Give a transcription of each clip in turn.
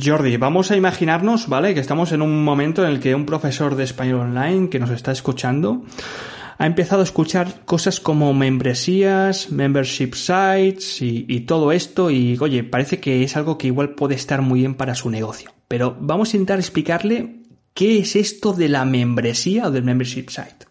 Jordi, vamos a imaginarnos, ¿vale? Que estamos en un momento en el que un profesor de español online que nos está escuchando ha empezado a escuchar cosas como membresías, membership sites y, todo esto y oye, parece que es algo que igual puede estar muy bien para su negocio. Pero vamos a intentar explicarle qué es esto de la membresía o del membership site.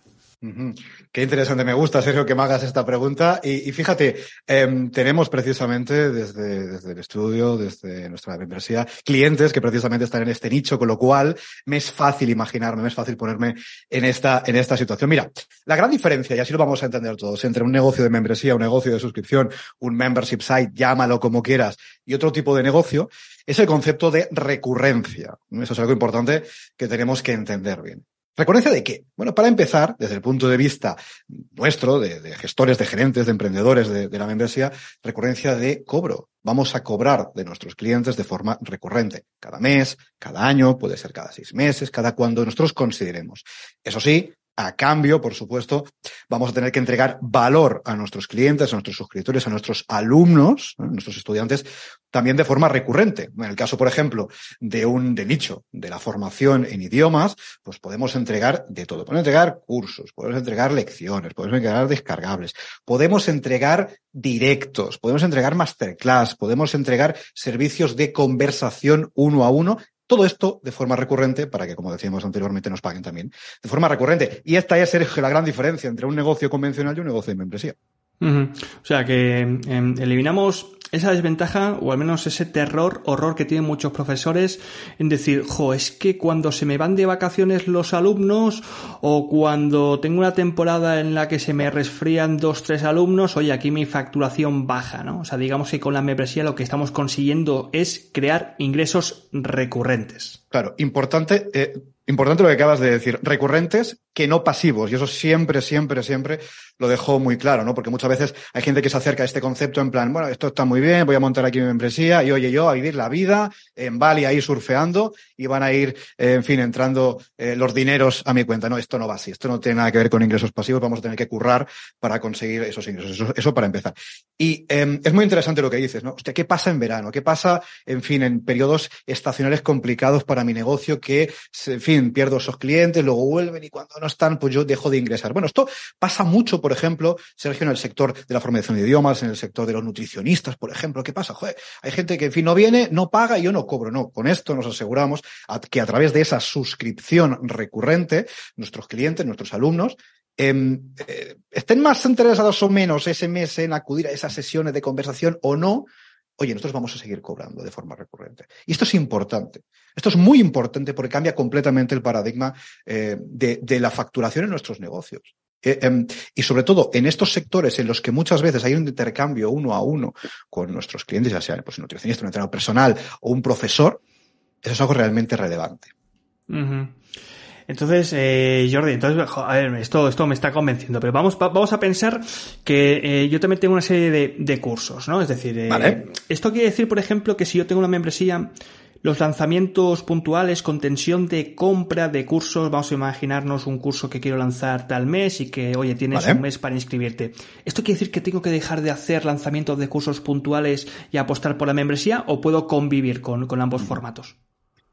Qué interesante, me gusta, Sergio, que me hagas esta pregunta. Y, y fíjate, eh, tenemos precisamente desde, desde, el estudio, desde nuestra membresía, clientes que precisamente están en este nicho, con lo cual me es fácil imaginarme, me es fácil ponerme en esta, en esta situación. Mira, la gran diferencia, y así lo vamos a entender todos, entre un negocio de membresía, un negocio de suscripción, un membership site, llámalo como quieras, y otro tipo de negocio, es el concepto de recurrencia. Eso es algo importante que tenemos que entender bien. ¿Recurrencia de qué? Bueno, para empezar, desde el punto de vista nuestro, de, gestores, de gerentes, de emprendedores de, de, la membresía, recurrencia de cobro. Vamos a cobrar de nuestros clientes de forma recurrente, cada mes, cada año, puede ser cada seis meses, cada cuando nosotros consideremos. Eso sí, a cambio, por supuesto, vamos a tener que entregar valor a nuestros clientes, a nuestros suscriptores, a nuestros alumnos, a nuestros estudiantes, también de forma recurrente. En el caso, por ejemplo, de un de nicho de la formación en idiomas, pues podemos entregar de todo. Podemos entregar cursos, podemos entregar lecciones, podemos entregar descargables, podemos entregar directos, podemos entregar masterclass, podemos entregar servicios de conversación uno a uno todo esto de forma recurrente para que, como decíamos anteriormente, nos paguen también de forma recurrente. Y esta es la gran diferencia entre un negocio convencional y un negocio de membresía. O sea que eh, eliminamos esa desventaja o al menos ese terror, horror que tienen muchos profesores en decir, jo, es que cuando se me van de vacaciones los alumnos o cuando tengo una temporada en la que se me resfrían dos, tres alumnos, oye, aquí mi facturación baja, ¿no? O sea, digamos que con la membresía lo que estamos consiguiendo es crear ingresos recurrentes. Claro, importante, eh, importante lo que acabas de decir, recurrentes que no pasivos. Y eso siempre, siempre, siempre lo dejo muy claro, ¿no? Porque muchas veces hay gente que se acerca a este concepto en plan, bueno, esto está muy bien, voy a montar aquí mi membresía y oye yo a vivir la vida en Bali ahí surfeando y van a ir, eh, en fin, entrando eh, los dineros a mi cuenta. No, esto no va así. Esto no tiene nada que ver con ingresos pasivos. Vamos a tener que currar para conseguir esos ingresos. Eso, para empezar. Y eh, es muy interesante lo que dices, ¿no? ¿qué pasa en verano? ¿Qué pasa, en fin, en periodos estacionales complicados para mi negocio que, en fin, pierdo esos clientes, luego vuelven y cuando no están, pues yo dejo de ingresar. Bueno, esto pasa mucho, por ejemplo, Sergio, en el sector de la formación de idiomas, en el sector de los nutricionistas, por ejemplo. ¿Qué pasa? Joder, hay gente que, en fin, no viene, no paga y yo no cobro. No, con esto nos aseguramos que a través de esa suscripción recurrente, nuestros clientes, nuestros alumnos, eh, eh, estén más interesados o menos ese mes en acudir a esas sesiones de conversación o no, oye, nosotros vamos a seguir cobrando de forma recurrente. Y esto es importante. Esto es muy importante porque cambia completamente el paradigma eh, de, la facturación en nuestros negocios. Eh, eh, y sobre todo en estos sectores en los que muchas veces hay un intercambio uno a uno con nuestros clientes, ya sea pues, un nutricionista, un entrenador personal o un profesor, eso es algo realmente relevante. Uh. Entonces, eh, Jordi, entonces, a ver, esto, esto me está convenciendo, pero vamos, vamos a pensar que eh, yo también tengo una serie de, de cursos, ¿no? Es decir, eh, vale. esto quiere decir, por ejemplo, que si yo tengo una membresía, los lanzamientos puntuales con tensión de compra de cursos, vamos a imaginarnos un curso que quiero lanzar tal mes y que, oye, tienes vale. un mes para inscribirte. ¿Esto quiere decir que tengo que dejar de hacer lanzamientos de cursos puntuales y apostar por la membresía o puedo convivir con, con ambos formatos?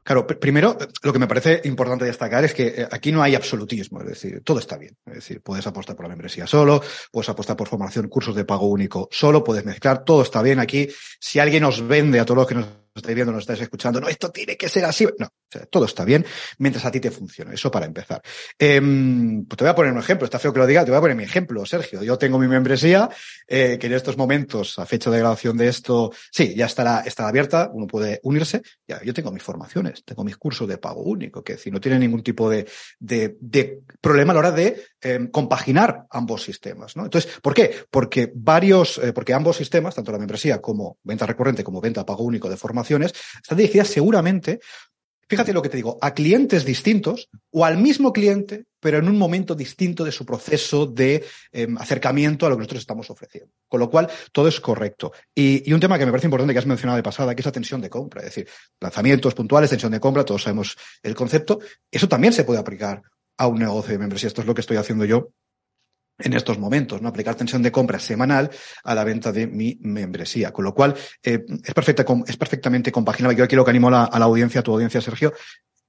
Claro, primero, lo que me parece importante destacar es que eh, aquí no hay absolutismo, es decir, todo está bien. Es decir, puedes apostar por la membresía solo, puedes apostar por formación, cursos de pago único solo, puedes mezclar, todo está bien aquí. Si alguien os vende a todos los que nos estáis viendo, nos estáis escuchando, no, esto tiene que ser así. No, todo está bien mientras a ti te funcione. Eso para empezar. Em, pues te voy a poner un ejemplo. Está feo que lo diga, te voy a poner mi ejemplo, Sergio. Yo tengo mi membresía, eh, que en estos momentos, a fecha de grabación de esto, sí, ya estará, estará abierta, uno puede unirse. Yo tengo mis formaciones, tengo mis cursos de pago único, que si no tiene ningún tipo de, de, de problema a la hora de em, compaginar ambos sistemas. ¿no? Entonces, ¿por qué? Porque varios, eh, porque ambos sistemas, tanto la membresía como venta recurrente como venta pago único de formaciones, están dirigidas seguramente fíjate lo que te digo, a clientes distintos o al mismo cliente, pero en un momento distinto de su proceso de em, acercamiento a lo que nosotros estamos ofreciendo. Con lo cual, todo es correcto. Y, y, un tema que me parece importante que has mencionado de pasada, que es la tensión de compra. Es decir, lanzamientos puntuales, tensión de compra, todos sabemos el concepto. Eso también se puede aplicar a un negocio de membresía. Esto es lo que estoy haciendo yo en estos momentos, ¿no? Aplicar tensión de compra semanal a la venta de mi membresía. Con lo cual, eh, es, perfecta, es perfectamente compaginable. Yo aquí lo que animo a la, audiencia, a tu audiencia, Sergio,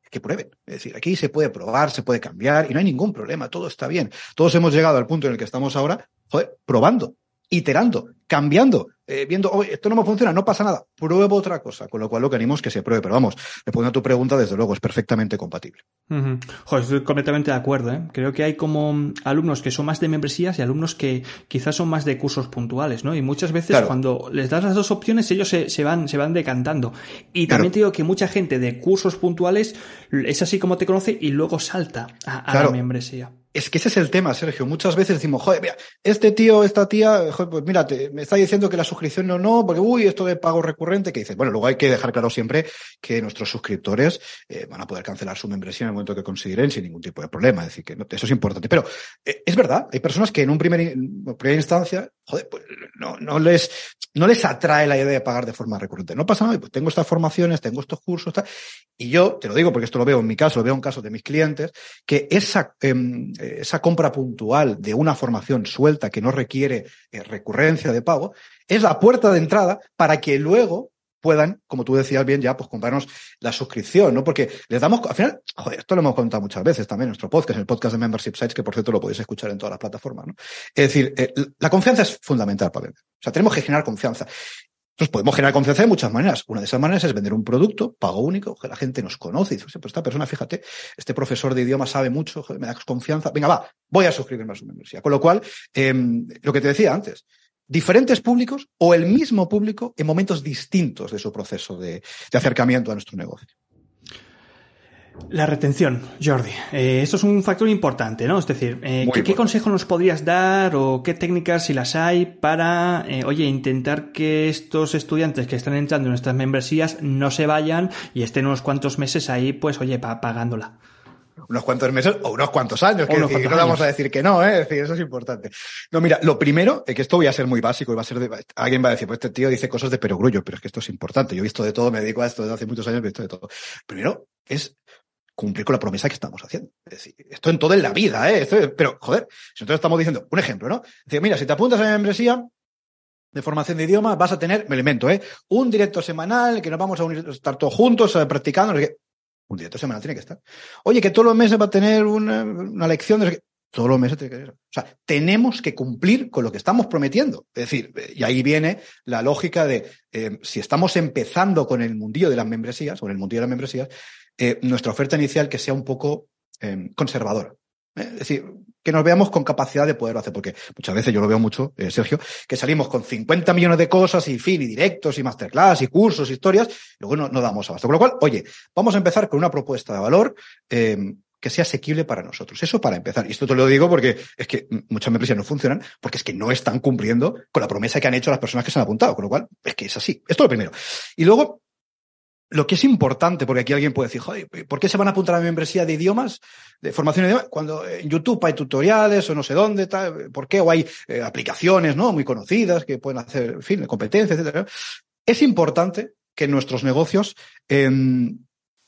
que prueben. Es decir, aquí se puede probar, se puede cambiar y no hay ningún problema, todo está bien. Todos hemos llegado al punto en el que estamos ahora, joder, probando, iterando, cambiando, eh, viendo, oye, esto no me funciona, no pasa nada, pruebo otra cosa, con lo cual lo que animo es que se pruebe, pero vamos, respondiendo a tu pregunta, desde luego, es perfectamente compatible. Joder, estoy completamente de acuerdo, ¿eh? Creo que hay como alumnos que son más de membresías y alumnos que quizás son más de cursos puntuales, ¿no? Y muchas veces cuando les das las dos opciones, ellos se, se, van, se van decantando. Y también te digo que mucha gente de cursos puntuales es así como te conoce y luego salta a, la membresía. Es que ese es el tema, Sergio. Muchas veces decimos, joder, mira, este tío, esta tía, joder, pues mírate, me está diciendo que la suscripción no, no, porque uy, esto de pago recurrente, que dices, bueno, luego hay que dejar claro siempre que nuestros suscriptores eh, van a poder cancelar su membresía en el momento que consideren sin ningún tipo de problema. Es decir, que eso es importante. Pero eh, es verdad, hay personas que en un primer, en primera instancia, joder, pues no, les, no les atrae la idea de pagar de forma recurrente. No pasa nada, pues tengo estas formaciones, tengo estos cursos, y yo te lo digo porque esto lo veo en mi caso, lo veo en casos de mis clientes, que esa, em, esa compra puntual de una formación suelta que no requiere eh, recurrencia de pago, es la puerta de entrada para que luego puedan, como tú decías bien, ya pues comprarnos la suscripción, ¿no? Porque les damos, al final, joder, esto lo hemos contado muchas veces también en nuestro podcast, en el podcast de Membership Sites, que por cierto lo podéis escuchar en todas las plataformas, ¿no? Es decir, eh, la confianza es fundamental para vender. O sea, tenemos que generar confianza. Entonces podemos generar confianza de muchas maneras. Una de esas maneras es vender un producto, pago único, que la gente nos conoce y dice, pues esta persona, fíjate, este profesor de idioma sabe mucho, me da confianza, venga, va, voy a suscribirme a su membresía. Con lo cual, eh, lo que te decía antes, diferentes públicos o el mismo público en momentos distintos de su proceso de, acercamiento a nuestro negocio. La retención, Jordi. Eh, esto es un factor importante, ¿no? Es decir, eh, ¿qué, consejo nos podrías dar o qué técnicas, si las hay, para, eh, oye, intentar que estos estudiantes que están entrando en nuestras membresías no se vayan y estén unos cuantos meses ahí, pues, oye, pagándola? Unos cuantos meses o unos cuantos años. Que no vamos a decir que no, ¿eh? Es decir, eso es importante. No, mira, lo primero es que esto voy a ser muy básico y va a ser de, alguien va a decir, pues este tío dice cosas de perogrullo, pero es que esto es importante. Yo he visto de todo, me dedico a esto desde hace muchos años, he visto de todo. Primero es cumplir con la promesa que estamos haciendo. Es decir, esto en todo en la vida, ¿eh? pero, joder, si nosotros estamos diciendo, un ejemplo, ¿no? Es decir, mira, si te apuntas a la membresía, de formación de idioma, vas a tener, me elemento, ¿eh? Un directo semanal que nos vamos a unir, estar todos juntos eh, practicando. Un directo semanal tiene que estar. Oye, que todos los meses va a tener una, una lección de... Todos los meses tiene que ser. O sea, tenemos que cumplir con lo que estamos prometiendo. Es decir, y ahí viene la lógica de eh, si estamos empezando con el mundillo de las membresías, o en el mundillo de las membresías, eh, nuestra oferta inicial que sea un poco eh, conservadora. Es decir, que nos veamos con capacidad de poderlo hacer, porque muchas veces yo lo veo mucho, eh, Sergio, que salimos con 50 millones de cosas y fin, y directos, y masterclass, y cursos, historias, y luego no, no, damos abasto. Con lo cual, oye, vamos a empezar con una propuesta de valor eh, que sea asequible para nosotros. Eso para empezar. Y esto te lo digo porque es que muchas empresas no funcionan porque es que no están cumpliendo con la promesa que han hecho las personas que se han apuntado. Con lo cual, es que es así. Esto es lo primero. Y luego, lo que es importante, porque aquí alguien puede decir, joder, ¿por qué se van a apuntar a la membresía de idiomas, de formación de idiomas, cuando en YouTube hay tutoriales o no sé dónde, tal, ¿por qué? O hay eh, aplicaciones, ¿no? Muy conocidas que pueden hacer, en fin, competencias, etcétera. Es importante que nuestros negocios em,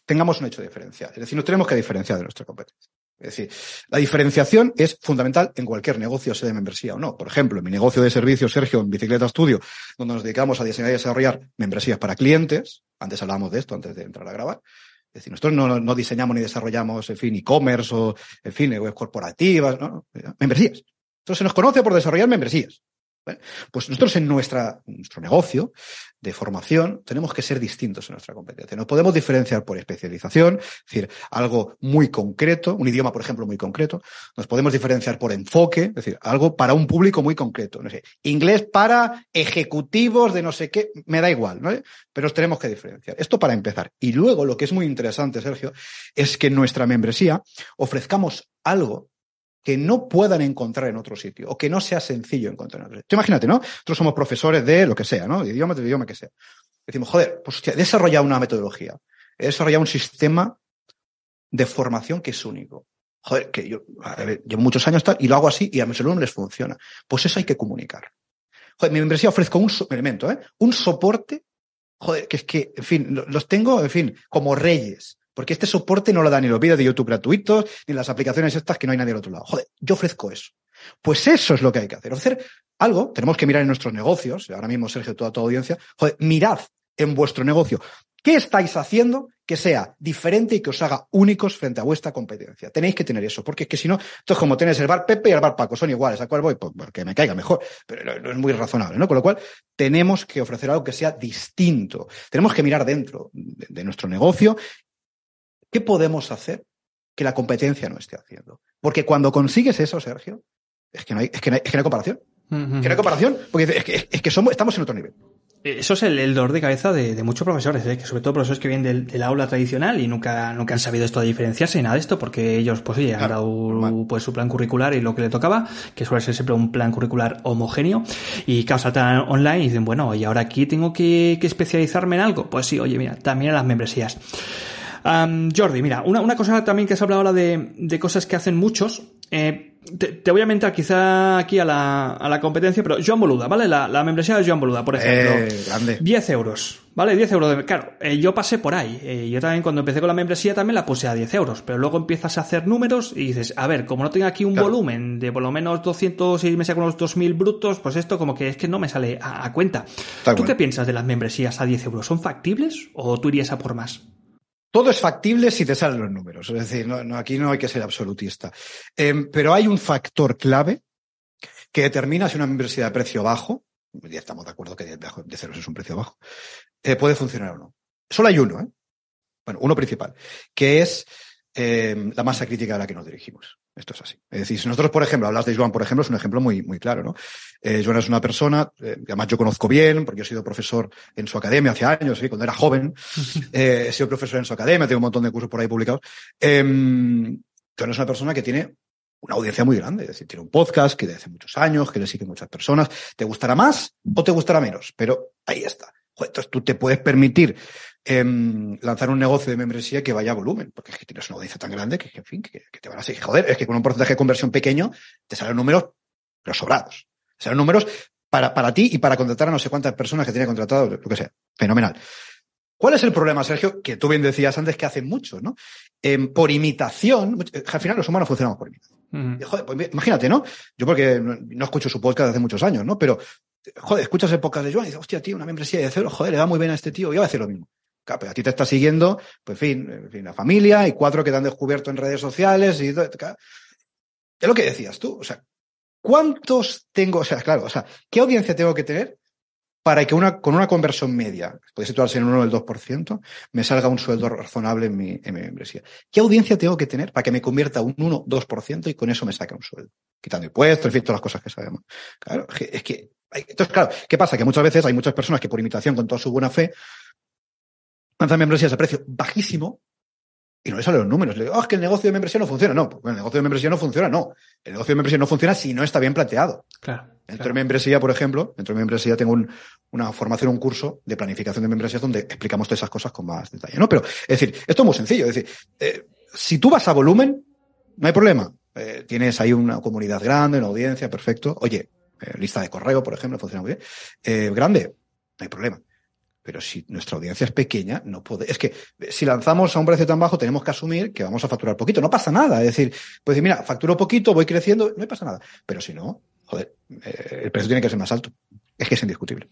tengamos un hecho diferencial. Es decir, no tenemos que diferenciar de nuestra competencia. Es decir, la diferenciación es fundamental en cualquier negocio, sea de membresía o no. Por ejemplo, en mi negocio de servicios, Sergio, en Bicicleta Studio, donde nos dedicamos a diseñar y desarrollar membresías para clientes, antes hablábamos de esto antes de entrar a grabar, es decir, nosotros no, diseñamos ni desarrollamos, en fin, e-commerce o, en fin, web corporativas, ¿no? Membresías. Entonces se nos conoce por desarrollar membresías. Pues nosotros en nuestra, nuestro negocio de formación tenemos que ser distintos en nuestra competencia. Nos podemos diferenciar por especialización, es decir, algo muy concreto, un idioma, por ejemplo, muy concreto. Nos podemos diferenciar por enfoque, es decir, algo para un público muy concreto. No sé, inglés para ejecutivos de no sé qué, me da igual, ¿no? Pero nos tenemos que diferenciar. Esto para empezar. Y luego, lo que es muy interesante, Sergio, es que en nuestra membresía ofrezcamos algo que no puedan encontrar en otro sitio o que no sea sencillo encontrar en otro sitio. imagínate, ¿no? Nosotros somos profesores de lo que sea, ¿no? De idioma, de idioma que sea. Decimos, joder, pues hostia, he una metodología, he desarrollado un sistema de formación que es único. Joder, que yo llevo muchos años tal, y lo hago así y a mis alumnos les funciona. Pues eso hay que comunicar. Joder, mi membresía ofrezco un elemento, ¿eh? Un soporte, joder, que es que, en fin, los tengo, en fin, como reyes. Porque este soporte no lo da ni los vídeos de YouTube gratuitos, ni las aplicaciones estas que no hay nadie al otro lado. Joder, yo ofrezco eso. Pues eso es lo que hay que hacer. Ofrecer algo, tenemos que mirar en nuestros negocios, ahora mismo Sergio, toda tu audiencia, joder, mirad en vuestro negocio qué estáis haciendo que sea diferente y que os haga únicos frente a vuestra competencia. Tenéis que tener eso, porque es que si no, esto es como tenéis el bar Pepe y el bar Paco, son iguales, ¿a cuál voy? Pues porque me caiga mejor, pero no es muy razonable, ¿no? Con lo cual, tenemos que ofrecer algo que sea distinto. Tenemos que mirar dentro de nuestro negocio ¿Qué podemos hacer que la competencia no esté haciendo? Porque cuando consigues eso, Sergio, es que no hay, es que no hay, comparación. que no hay comparación, porque es que, es que somos, estamos en otro nivel. Eso es el, dolor de cabeza de, muchos profesores, ¿eh? que sobre todo profesores que vienen del, aula tradicional y nunca, nunca han sabido esto de diferenciarse y nada de esto, porque ellos, pues oye, han dado pues, su plan curricular y lo que le tocaba, que suele ser siempre un plan curricular homogéneo, y claro, saltan online y dicen, bueno, y ahora aquí tengo que, que especializarme en algo. Pues sí, oye, mira, también en las membresías. Jordi, mira, una, una, cosa también que has hablado ahora de, de cosas que hacen muchos. Eh, te, voy a mentar quizá aquí a la, a la competencia, pero Joan Boluda, ¿vale? La, la membresía de Joan Boluda, por ejemplo. Eh, grande. 10 euros, ¿vale? 10 euros. De, claro, eh, yo pasé por ahí. Eh, yo también cuando empecé con la membresía también la puse a 10 euros, pero luego empiezas a hacer números y dices, a ver, como no tengo aquí un volumen de por lo menos 200 y me saco unos 2.000 brutos, pues esto como que es que no me sale a, cuenta. ¿Tú qué piensas de las membresías a 10 euros? ¿Son factibles o tú irías a por más? Todo es factible si te salen los números. Es decir, no, aquí no hay que ser absolutista. Em, pero hay un factor clave que determina si una membresía de precio bajo, ya estamos de acuerdo que de ceros es un precio bajo, eh, puede funcionar o no. Solo hay uno, ¿eh? Bueno, uno principal, que es em, la masa crítica a la que nos dirigimos. Esto es así. Es decir, si nosotros, por ejemplo, hablas de Joan, por ejemplo, es un ejemplo muy, muy claro, ¿no? Eh, Joan es una persona, eh, que además yo conozco bien, porque he sido profesor en su academia hace años, ¿sí? cuando era joven. Eh, he sido profesor en su academia, tengo un montón de cursos por ahí publicados. Eh, Joan es una persona que tiene una audiencia muy grande, es decir, tiene un podcast que de hace muchos años, que le siguen muchas personas. ¿Te gustará más o te gustará menos? Pero ahí está. entonces tú te puedes permitir Em, lanzar un negocio de membresía que vaya a volumen, porque es que tienes una audiencia tan grande que, en fin, que, te van a seguir. Joder, es que con un porcentaje de conversión pequeño te salen números, pero sobrados. Salen números para, para ti y para contratar a no sé cuántas personas que tiene contratado, lo que sea. Fenomenal. ¿Cuál es el problema, Sergio? Que tú bien decías antes que hacen mucho, ¿no? Em, por imitación, al final los humanos funcionamos por imitación. joder, pues imagínate, ¿no? Yo porque no, escucho su podcast hace muchos años, ¿no? Pero, joder, escuchas el podcast de Joan y dices, hostia, tío, una membresía de cero, joder, le da muy bien a este tío, yo voy a hacer lo mismo. Claro, pero a ti te está siguiendo, pues en fin, en fin, la familia y cuatro que te han descubierto en redes sociales y todo. Es lo que decías tú. O sea, ¿cuántos tengo? O sea, claro, o sea, ¿qué audiencia tengo que tener para que una, con una conversión media, puede situarse en uno del 2%, me salga un sueldo razonable en mi, en mi membresía? ¿Qué audiencia tengo que tener para que me convierta un 1, 2% y con eso me saque un sueldo? Quitando impuestos, en fin, todas las cosas que sabemos. Claro, es que, entonces, claro, ¿qué pasa? Que muchas veces hay muchas personas que por imitación, con toda su buena fe, lanzan membresías a precio bajísimo y no le salen los números. Le digo, oh, es que el negocio de membresía no funciona. No, pues el negocio de membresía no funciona, no. El negocio de membresía no funciona si no está bien planteado. Claro. Dentro de membresía, por ejemplo, dentro de membresía tengo una formación, un curso de planificación de membresías donde explicamos todas esas cosas con más detalle, ¿no? Pero, es decir, esto es muy sencillo. Es decir, eh, si tú vas a volumen, no hay problema. Eh, tienes ahí una comunidad grande, una audiencia, perfecto. Oye, eh, lista de correo, por ejemplo, funciona muy bien. grande, no hay problema. Pero si nuestra audiencia es pequeña, no puede. Es que si lanzamos a un precio tan bajo, tenemos que asumir que vamos a facturar poquito. No pasa nada. Es decir, pues mira, facturo poquito, voy creciendo, no pasa nada. Pero si no, joder, eh, el precio tiene que ser más alto. Es que es indiscutible.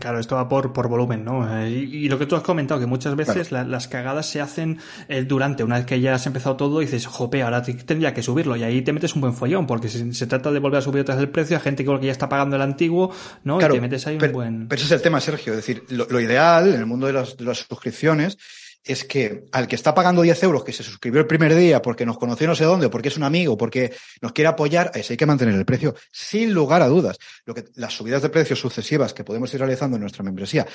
Claro, esto va por, por volumen, ¿no? Eh, y, lo que tú has comentado, que muchas veces las cagadas se hacen eh, durante, una vez que ya has empezado todo, y dices, jope, ahora tendría que subirlo, y ahí te metes un buen follón, porque si se trata de volver a subir otra vez el precio, a gente que ya está pagando el antiguo, ¿no? y te metes ahí un buen. Pero ese es el tema, Sergio, es decir, lo, lo ideal en el mundo de las, de las suscripciones es que al que está pagando 10 euros, que se suscribió el primer día porque nos conoció no sé dónde, porque es un amigo, porque nos quiere apoyar, ese hay que mantener el precio, sin lugar a dudas. Lo que, las subidas de precios sucesivas que podemos ir realizando en nuestra membresía,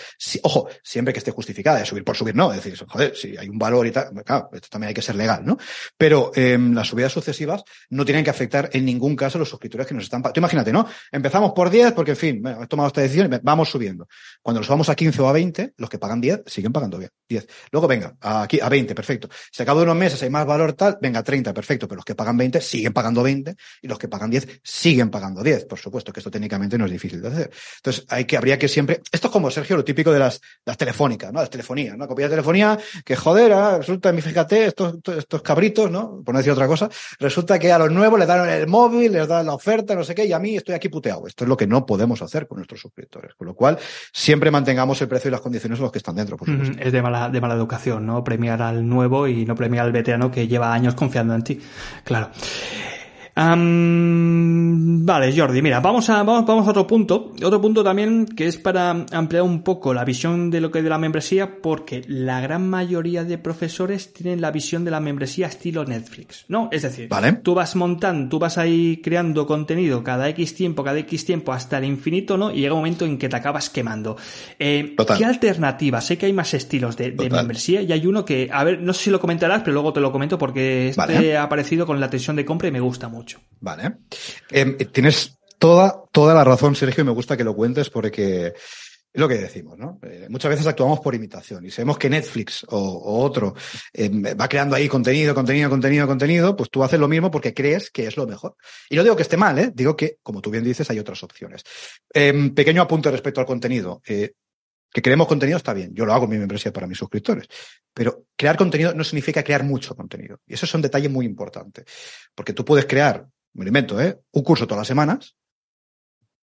ojo, siempre que esté justificada, de subir por subir, no, es decir, joder, si hay un valor y tal, claro, esto también hay que ser legal, ¿no? Pero eh, las subidas sucesivas no tienen que afectar en ningún caso a los suscriptores que nos están pagando. imagínate, ¿no? Empezamos por 10 porque, en fin, he tomado esta decisión, vamos subiendo. Cuando nos vamos a 15 o a 20, los que pagan 10 siguen pagando bien, 10. Luego, venga, aquí a 20, perfecto. Si a cabo de unos meses hay más valor tal, venga, 30, perfecto. Pero los que pagan 20 siguen pagando 20 y los que pagan 10 siguen pagando 10. Por supuesto que esto técnicamente no es difícil de hacer. Entonces, hay que, habría que siempre, esto es como Sergio, lo típico de las, las telefónicas, ¿no? Las telefonías, ¿no? Copia de telefonía, que joder, ah, resulta, fíjate, estos, estos cabritos, ¿no? Por no decir otra cosa, resulta que a los nuevos les dan el móvil, les dan la oferta, no sé qué, y a mí estoy aquí puteado. Esto es lo que no podemos hacer con nuestros suscriptores. Con lo cual, siempre mantengamos el precio y las condiciones de los que están dentro, por supuesto. Es de mala, de mala educación, ¿no? Premiar al nuevo y no premiar al veterano que lleva años confiando en ti. Claro vale, Jordi, mira, vamos a, vamos, vamos a otro punto. Otro punto también que es para ampliar un poco la visión de lo que es de la membresía, porque la gran mayoría de profesores tienen la visión de la membresía estilo Netflix, ¿no? Es decir, tú vas montando, tú vas ahí creando contenido cada X tiempo, cada X tiempo hasta el infinito, ¿no? Y llega un momento en que te acabas quemando. Eh, ¿Qué alternativa? Sé que hay más estilos de, membresía y hay uno que, a ver, no sé si lo comentarás, pero luego te lo comento porque este ha aparecido con la tensión de compra y me gusta mucho. Vale. Em, tienes toda, toda la razón, Sergio, y me gusta que lo cuentes porque es lo que decimos, ¿no? Eh, muchas veces actuamos por imitación y sabemos que Netflix o, otro em, va creando ahí contenido, contenido, contenido, contenido, pues tú haces lo mismo porque crees que es lo mejor. Y no digo que esté mal, ¿eh? Digo que, como tú bien dices, hay otras opciones. Em, pequeño apunte respecto al contenido. Que creemos contenido está bien, yo lo hago en mi membresía para mis suscriptores, pero crear contenido no significa crear mucho contenido. Y eso es un detalle muy importante, porque tú puedes crear, me invento, ¿eh? un curso todas las semanas,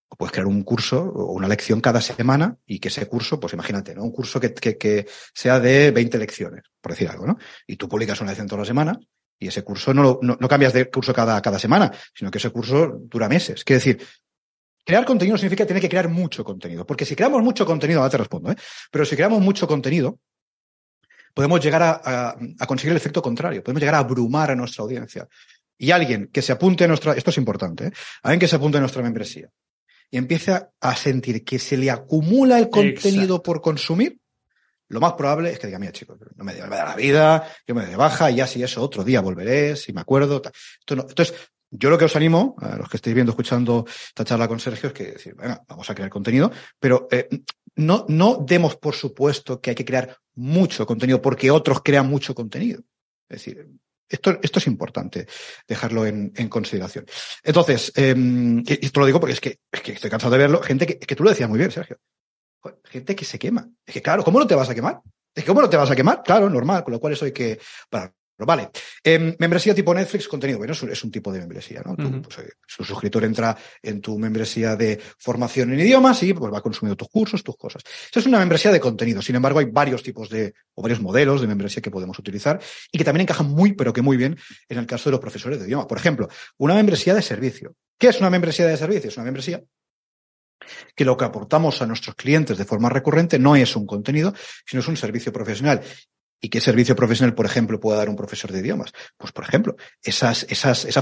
o puedes crear un curso o una lección cada semana y que ese curso, pues imagínate, ¿no? Un curso que, que, sea de 20 lecciones, por decir algo, ¿no? Y tú publicas una lección todas las semanas y ese curso no, no, no cambias de curso cada, cada semana, sino que ese curso dura meses. Quiere decir, Crear contenido significa tener que crear mucho contenido, porque si creamos mucho contenido, ahora te respondo, ¿eh? pero si creamos mucho contenido, podemos llegar a, conseguir el efecto contrario, podemos llegar a abrumar a nuestra audiencia. Y alguien que se apunte a nuestra, esto es importante, ¿eh? alguien que se apunte a nuestra membresía y empiece a sentir que se le acumula el contenido por consumir, lo más probable es que diga, mira chicos, no me, da la vida, yo me doy de baja y ya si eso otro día volveré, si me acuerdo. Esto no, entonces, yo lo que os animo, a los que estéis viendo, escuchando esta charla con Sergio, es que decir, venga, vamos a crear contenido, pero eh, no, no demos por supuesto que hay que crear mucho contenido porque otros crean mucho contenido. Es decir, esto, esto es importante dejarlo en, en consideración. Entonces, eh, esto lo digo porque es que, es que estoy cansado de verlo, gente que, es que tú lo decías muy bien, Sergio. Gente que se quema. Es que claro, ¿cómo no te vas a quemar? Es que ¿cómo no te vas a quemar? Claro, normal, con lo cual eso hay que, para vale. Eh, membresía tipo Netflix, contenido. Bueno, es un, tipo de membresía, ¿no? pues, eh, su suscriptor entra en tu membresía de formación en idiomas y pues va consumiendo tus cursos, tus cosas. Eso es una membresía de contenido. Sin embargo, hay varios tipos de, o varios modelos de membresía que podemos utilizar y que también encajan muy, pero que muy bien en el caso de los profesores de idioma. Por ejemplo, una membresía de servicio. ¿Qué es una membresía de servicio? Es una membresía que lo que aportamos a nuestros clientes de forma recurrente no es un contenido, sino es un servicio profesional. ¿Y qué servicio profesional, por ejemplo, puede dar un profesor de idiomas? Pues, por ejemplo, esa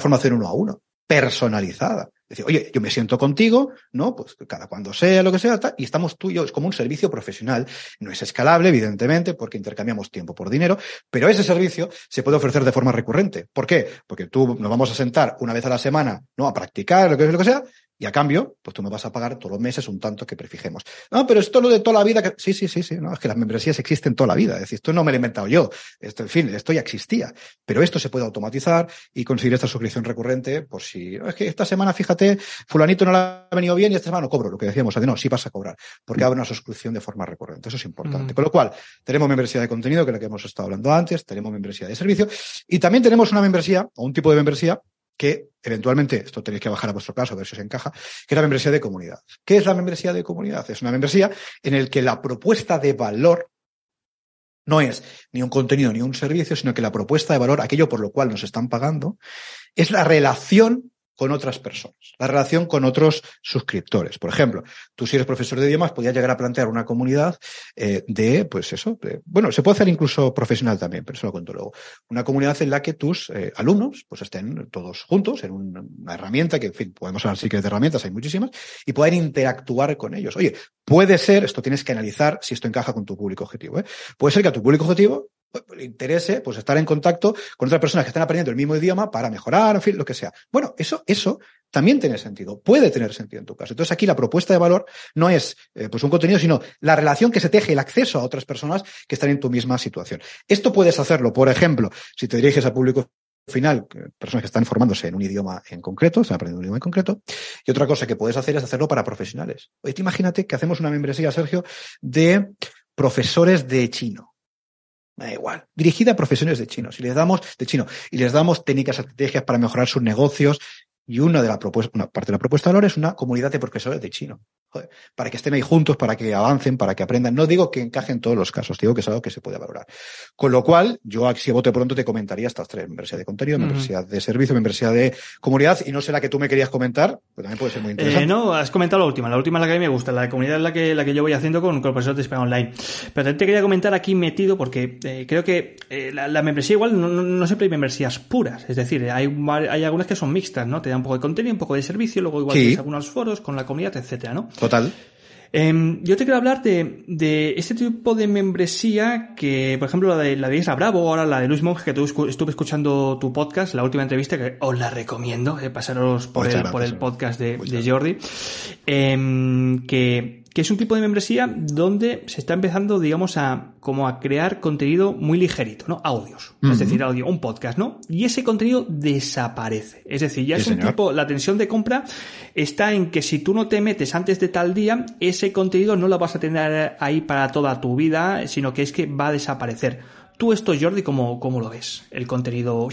formación uno a uno, personalizada. Decir, oye, yo me siento contigo, ¿no? Pues cada cuando sea, lo que sea, y estamos tú y yo. Es como un servicio profesional. No es escalable, evidentemente, porque intercambiamos tiempo por dinero, pero ese servicio se puede ofrecer de forma recurrente. ¿Por qué? Porque tú nos vamos a sentar una vez a la semana, ¿no? A practicar, lo que, lo que sea, y a cambio, pues tú me vas a pagar todos los meses un tanto que prefijemos. No, pero esto lo de toda la vida. Sí, sí, sí, sí. No, es que las membresías existen toda la vida. Es decir, esto no me lo he inventado yo. Esto, en fin, esto ya existía. Pero esto se puede automatizar y conseguir esta suscripción recurrente por si. Es que esta semana, fíjate, fulanito no le ha venido bien y esta semana no cobro. Lo que decíamos, no, sí vas a cobrar. Porque habrá una suscripción de forma recurrente. Eso es importante. Mm. Con lo cual, tenemos membresía de contenido, que es la que hemos estado hablando antes, tenemos membresía de servicio y también tenemos una membresía o un tipo de membresía que eventualmente, esto tenéis que bajar a vuestro caso, a ver si os encaja, que es la membresía de comunidad. ¿Qué es la membresía de comunidad? Es una membresía en el que la propuesta de valor no es ni un contenido ni un servicio, sino que la propuesta de valor, aquello por lo cual nos están pagando, es la relación con otras personas, la relación con otros suscriptores. Por ejemplo, tú si eres profesor de idiomas, podías llegar a plantear una comunidad eh, de, pues eso, bueno, se puede hacer incluso profesional también, pero eso lo cuento luego. Una comunidad en la que tus eh, alumnos pues estén todos juntos en una herramienta que, en fin, podemos hablar sí que de herramientas, hay muchísimas, y puedan interactuar con ellos. Oye, puede ser, esto tienes que analizar si esto encaja con tu público objetivo. ¿eh? Puede ser que a tu público objetivo le interese pues estar en contacto con otras personas que están aprendiendo el mismo idioma para mejorar, en fin, lo que sea. Bueno, eso, eso también tiene sentido, puede tener sentido en tu caso. Entonces aquí la propuesta de valor no es eh, pues un contenido, sino la relación que se teje, el acceso a otras personas que están en tu misma situación. Esto puedes hacerlo, por ejemplo, si te diriges a público final, personas que están formándose en un idioma en concreto, están aprendiendo un idioma en concreto. Y otra cosa que puedes hacer es hacerlo para profesionales. Oye, imagínate que hacemos una membresía, Sergio, de profesores de chino da igual, dirigida a profesiones de chinos. Y les damos, de chino, y les damos técnicas, estrategias para mejorar sus negocios. Y una de la propuesta, una parte de la propuesta de valor es una comunidad de profesores de chino para que estén ahí juntos, para que avancen, para que aprendan. No digo que encaje en todos los casos, digo que es algo que se puede valorar. Con lo cual, yo aquí a bote pronto te comentaría estas tres, membresía de contenido, membresía de servicio, membresía de comunidad, y no sé la que tú me querías comentar, pero también puede ser muy interesante. Eh, no, has comentado la última, la última es la que a mí me gusta, la de comunidad es la que, la que yo voy haciendo con, con profesores de español online. Pero también te quería comentar aquí metido, porque eh, creo que eh, la, membresía igual no, no, siempre hay membresías puras, es decir, hay, hay algunas que son mixtas, ¿no? Te dan un poco de contenido, un poco de servicio, luego igual tienes algunos foros con la comunidad, etcétera, ¿no? Total. Em, yo te quiero hablar de, de, este tipo de membresía que, por ejemplo, la de, la de Isla Bravo, ahora la de Luis Monge, que tú estuve escuchando tu podcast, la última entrevista, que os la recomiendo, eh, pasaros por, el, por el podcast de, de Jordi, eh, que que es un tipo de membresía donde se está empezando, digamos, a como a crear contenido muy ligerito, ¿no? Audios. Es decir, audio, un podcast, ¿no? Y ese contenido desaparece. Es decir, ya es un tipo, la tensión de compra está en que si tú no te metes antes de tal día, ese contenido no lo vas a tener ahí para toda tu vida, sino que es que va a desaparecer. Tú esto, Jordi, ¿cómo, cómo lo ves? El contenido...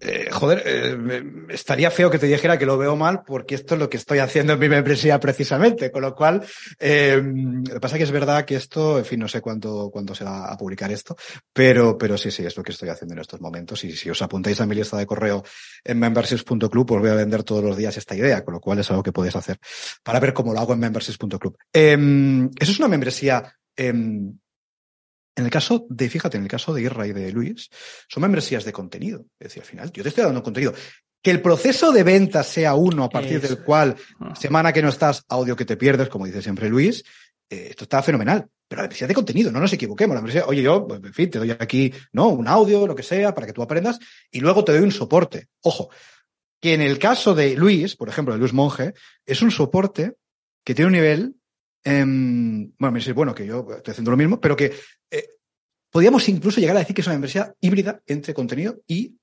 Eh, joder, eh, estaría feo que te dijera que lo veo mal porque esto es lo que estoy haciendo en mi membresía precisamente. Con lo cual, eh, lo que pasa es que es verdad que esto, en fin, no sé cuándo, cuándo se va a publicar esto, pero, pero sí, sí, es lo que estoy haciendo en estos momentos. Y si os apuntáis a mi lista de correo en memberships.club, os voy a vender todos los días esta idea, con lo cual es algo que podéis hacer para ver cómo lo hago en memberships.club. Em, eso es una membresía em, en el caso de, fíjate, en el caso de Irra y de Luis, son membresías de contenido. Es decir, al final, yo te estoy dando contenido. Que el proceso de venta sea uno a partir del cual, ah. semana que no estás, audio que te pierdes, como dice siempre Luis, eh, esto está fenomenal. Pero la membresía de contenido, no nos equivoquemos. La membresía, oye, yo, pues, en fin, te doy aquí, ¿no? Un audio, lo que sea, para que tú aprendas, y luego te doy un soporte. Ojo, que en el caso de Luis, por ejemplo, de Luis Monge, es un soporte que tiene un nivel Em, bueno, me dice, bueno, que yo estoy haciendo lo mismo, pero que eh, podríamos incluso llegar a decir que es una membresía híbrida entre contenido y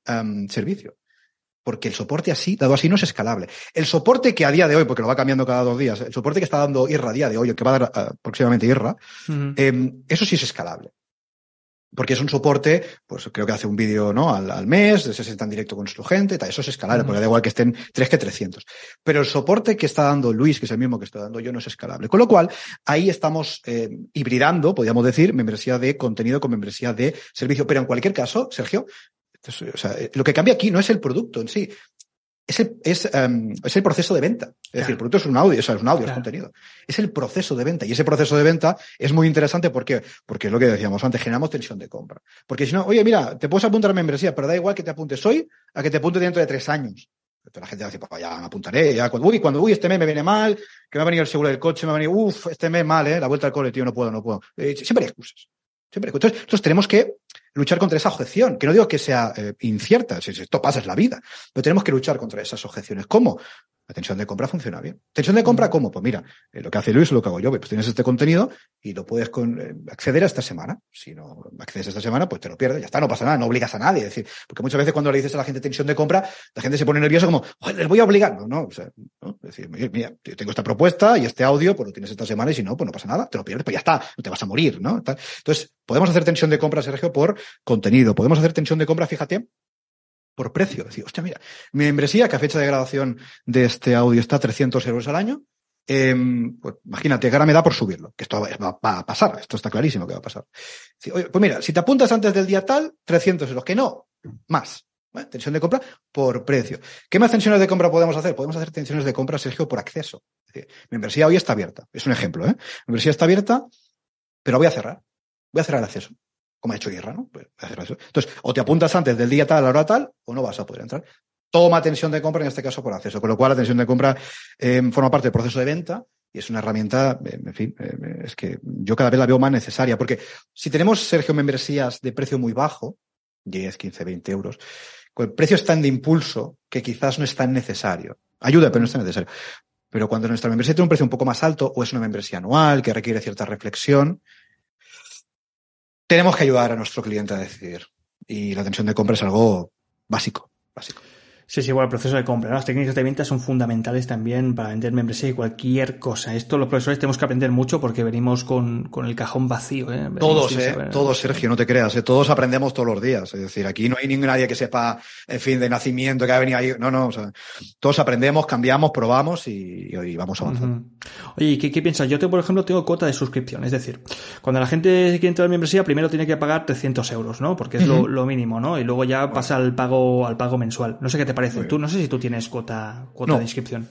servicio. Porque el soporte así, dado así, no es escalable. El soporte que a día de hoy, porque lo va cambiando cada dos días, el soporte que está dando Irra a día de hoy, o que va a dar uh, próximamente Irra, em, eso sí es escalable porque es un soporte, pues creo que hace un vídeo ¿no? al, mes, se sienta en directo con su gente, tal, eso es escalable, porque da igual que estén 3 que 300. Pero el soporte que está dando Luis, que es el mismo que estoy dando yo, no es escalable. Con lo cual, ahí estamos eh, hibridando, podríamos decir, membresía de contenido con membresía de servicio. Pero en cualquier caso, Sergio, o sea, lo que cambia aquí no es el producto en sí, es el, es, um, es el proceso de venta. Es decir, el producto es un audio, o sea, es un audio, es contenido. Es el proceso de venta. Y ese proceso de venta es muy interesante porque, porque es lo que decíamos antes, generamos tensión de compra. Porque si no, oye, mira, te puedes apuntar a membresía, pero da igual que te apuntes hoy a que te apunte dentro de tres años. Entonces la gente va a decir, pues ya me apuntaré, ya cuando, uy, cuando, uy, este mes me viene mal, que me va a venir el seguro del coche, me va a venir, uff, este mes mal, eh, la vuelta al cole, tío, no puedo, no puedo. Eh, siempre hay excusas. Siempre. Entonces, entonces tenemos que luchar contra esa objeción, que no digo que sea eh, incierta, si esto pasa es la vida, pero tenemos que luchar contra esas objeciones. ¿Cómo? La tensión de compra funciona bien. ¿Tensión de compra cómo? Pues mira, eh, lo que hace Luis, lo que hago yo, pues tienes este contenido y lo puedes con, eh, acceder a esta semana. Si no accedes a esta semana, pues te lo pierdes, ya está, no pasa nada, no obligas a nadie. Es decir, porque muchas veces cuando le dices a la gente tensión de compra, la gente se pone nerviosa como, les voy a obligar. No, no, o sea, ¿no? Es decir, mira, yo tengo esta propuesta y este audio, pues lo tienes esta semana y si no, pues no pasa nada, te lo pierdes, pues ya está, no te vas a morir, ¿no? Entonces, podemos hacer tensión de compra, Sergio, por contenido. Podemos hacer tensión de compra, fíjate, por precio. Decir, hostia, mira, mi membresía, que a fecha de grabación de este audio está a 300 euros al año, em, pues imagínate que ahora me da por subirlo, que esto va, a pasar, esto está clarísimo que va a pasar. pues mira, si te apuntas antes del día tal, 300 euros, que no, más. Tensión de compra por precio. ¿Qué más tensiones de compra podemos hacer? Podemos hacer tensiones de compra, Sergio, por acceso. Mi membresía hoy está abierta. Es un ejemplo, ¿eh? Mi membresía está abierta, pero voy a cerrar. Voy a cerrar el acceso como ha hecho Guerra, ¿no? Pues Entonces, o te apuntas antes del día tal a la hora tal, o no vas a poder entrar. Toma tensión de compra, en este caso por acceso. Con lo cual, la tensión de compra eh, forma parte del proceso de venta y es una herramienta, eh, en fin, eh, es que yo cada vez la veo más necesaria. Porque si tenemos, Sergio, membresías de precio muy bajo, 10, 15, 20 euros, el precio es tan de impulso que quizás no es tan necesario. Ayuda, pero no es tan necesario. Pero cuando nuestra membresía tiene un precio un poco más alto o es una membresía anual que requiere cierta reflexión, tenemos que ayudar a nuestro cliente a decidir. Y la tensión de compra es algo básico, básico. Sí, sí, bueno, el proceso de compra. Las técnicas de venta son fundamentales también para vender membresía y cualquier cosa. Esto los profesores tenemos que aprender mucho porque venimos con, con el cajón vacío. ¿eh? todos, ¿eh? Todos, Sergio, no te creas. ¿eh? Todos aprendemos todos los días. Es decir, aquí no hay ningún nadie que sepa, en fin, de nacimiento, que ha venido ahí. No, no. O sea, todos aprendemos, cambiamos, probamos y, y vamos avanzando. Oye, ¿qué, ¿qué, piensas? Yo, tengo, por ejemplo, tengo cuota de suscripción. Es decir, cuando la gente quiere entrar en membresía, primero tiene que pagar 300 euros, ¿no? Porque es lo, lo, mínimo, ¿no? Y luego ya pasa al pago, al pago mensual. No sé qué te parece. Tú, no sé si tú tienes cuota, cuota de inscripción.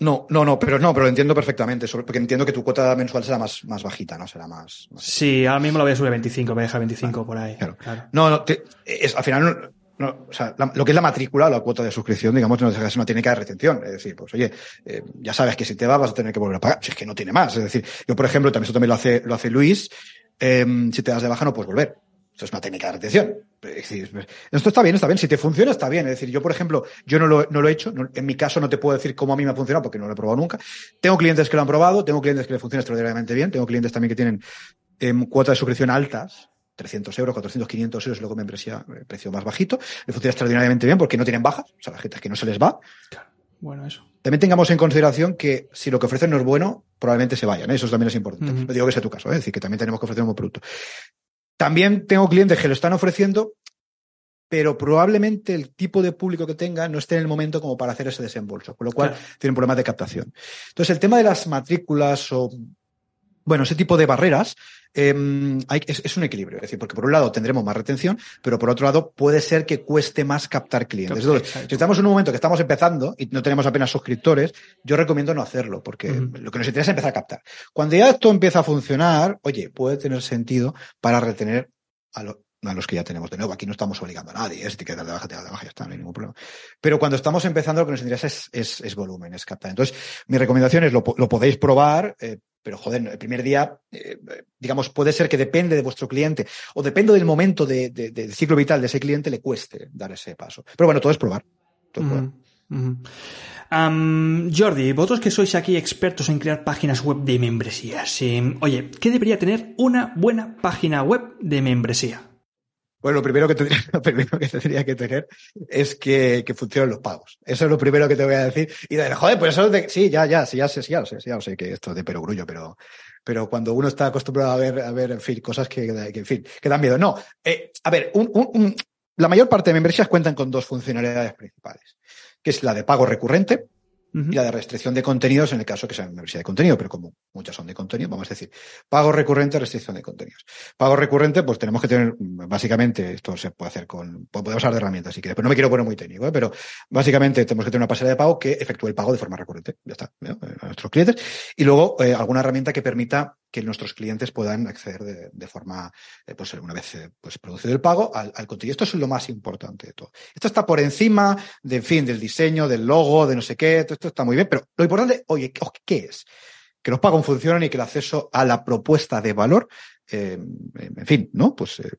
No, no, no, pero no, pero lo entiendo perfectamente, porque entiendo que tu cuota mensual será más, más bajita, ¿no? Será más, Sí, ahora mismo la voy a subir a 25, voy a dejar 25 por ahí. Claro. No, no, es, al final, no, o sea, lo que es la matrícula, la cuota de suscripción, digamos, no, no tiene que haber retención. Es decir, pues oye, eh, ya sabes que si te vas vas a tener que volver a pagar. Si es que no tiene más. Es decir, yo, por ejemplo, también eso también lo hace, lo hace Luis, eh, si te das de baja no puedes volver. Eso es una técnica de retención. esto está bien, está bien. Si te funciona, está bien. Es decir, yo, por ejemplo, yo no lo, no lo he hecho. en mi caso no te puedo decir cómo a mí me ha funcionado porque no lo he probado nunca. Tengo clientes que lo han probado, tengo clientes que le funciona extraordinariamente bien, tengo clientes también que tienen em, cuotas de suscripción altas, 300 euros, 400, 500 euros, luego membresía, eh, precio más bajito. Le funciona extraordinariamente bien porque no tienen bajas, o sea, la gente es que no se les va. Claro. Bueno, eso. También tengamos en consideración que si lo que ofrecen no es bueno, probablemente se vayan. ¿eh? Eso también es importante. No digo que sea tu caso, ¿eh? es decir, que también tenemos que ofrecer un buen producto. También tengo clientes que lo están ofreciendo, pero probablemente el tipo de público que tenga no esté en el momento como para hacer ese desembolso, con lo cual tienen problemas de captación. Entonces, el tema de las matrículas o bueno, ese tipo de barreras em, es, un equilibrio. Es decir, porque por un lado tendremos más retención, pero por otro lado puede ser que cueste más captar clientes. Entonces, si estamos en un momento que estamos empezando y no tenemos apenas suscriptores, yo recomiendo no hacerlo, porque lo que nos interesa es empezar a captar. Cuando ya esto empieza a funcionar, oye, puede tener sentido para retener a, a los que ya tenemos de nuevo. Aquí no estamos obligando a nadie, es que de baja, te de baja, ya está, no hay ningún problema. Pero cuando estamos empezando, lo que nos interesa es, es, es volumen, es captar. Entonces, mi recomendación es lo, lo podéis probar, eh, pero joder, el primer día, eh, digamos, puede ser que depende de vuestro cliente o depende del momento de, de, del ciclo vital de ese cliente, le cueste dar ese paso. Pero bueno, todo es probar. Todo es probar. Jordi, vosotros que sois aquí expertos en crear páginas web de membresías, eh, oye, ¿qué debería tener una buena página web de membresía? Bueno, lo primero que tendría, lo primero que, tendría que tener es que, que, funcionen los pagos. Eso es lo primero que te voy a decir. Y de, joder, pues eso es de, sí, ya, ya, sí, ya sé, sí, ya lo sé, ya lo sé que esto es de perogrullo, pero, pero cuando uno está acostumbrado a ver, a ver, en fin, cosas que, que en fin, que dan miedo. No, eh, a ver, un, un, la mayor parte de membresías cuentan con dos funcionalidades principales, que es la de pago recurrente, y la de restricción de contenidos en el caso que sea membresía de contenido, pero como muchas son de contenido, vamos a decir, pago recurrente, restricción de contenidos. Pago recurrente, pues tenemos que tener, básicamente, esto se puede hacer con, podemos usar de herramientas si quieres, pero no me quiero poner muy técnico, ¿eh? pero básicamente tenemos que tener una pasarela de pago que efectúe el pago de forma recurrente, ya está, a nuestros clientes, y luego eh, alguna herramienta que permita que nuestros clientes puedan acceder de, forma, eh, pues una vez eh, pues, producido el pago, al, al, contenido. Esto es lo más importante de todo. Esto está por encima, de, en fin, del diseño, del logo, de no sé qué, esto está muy bien, pero lo importante, oye, ¿qué es? Que los pagos funcionen y que el acceso a la propuesta de valor eh, en fin, ¿no? Pues eh,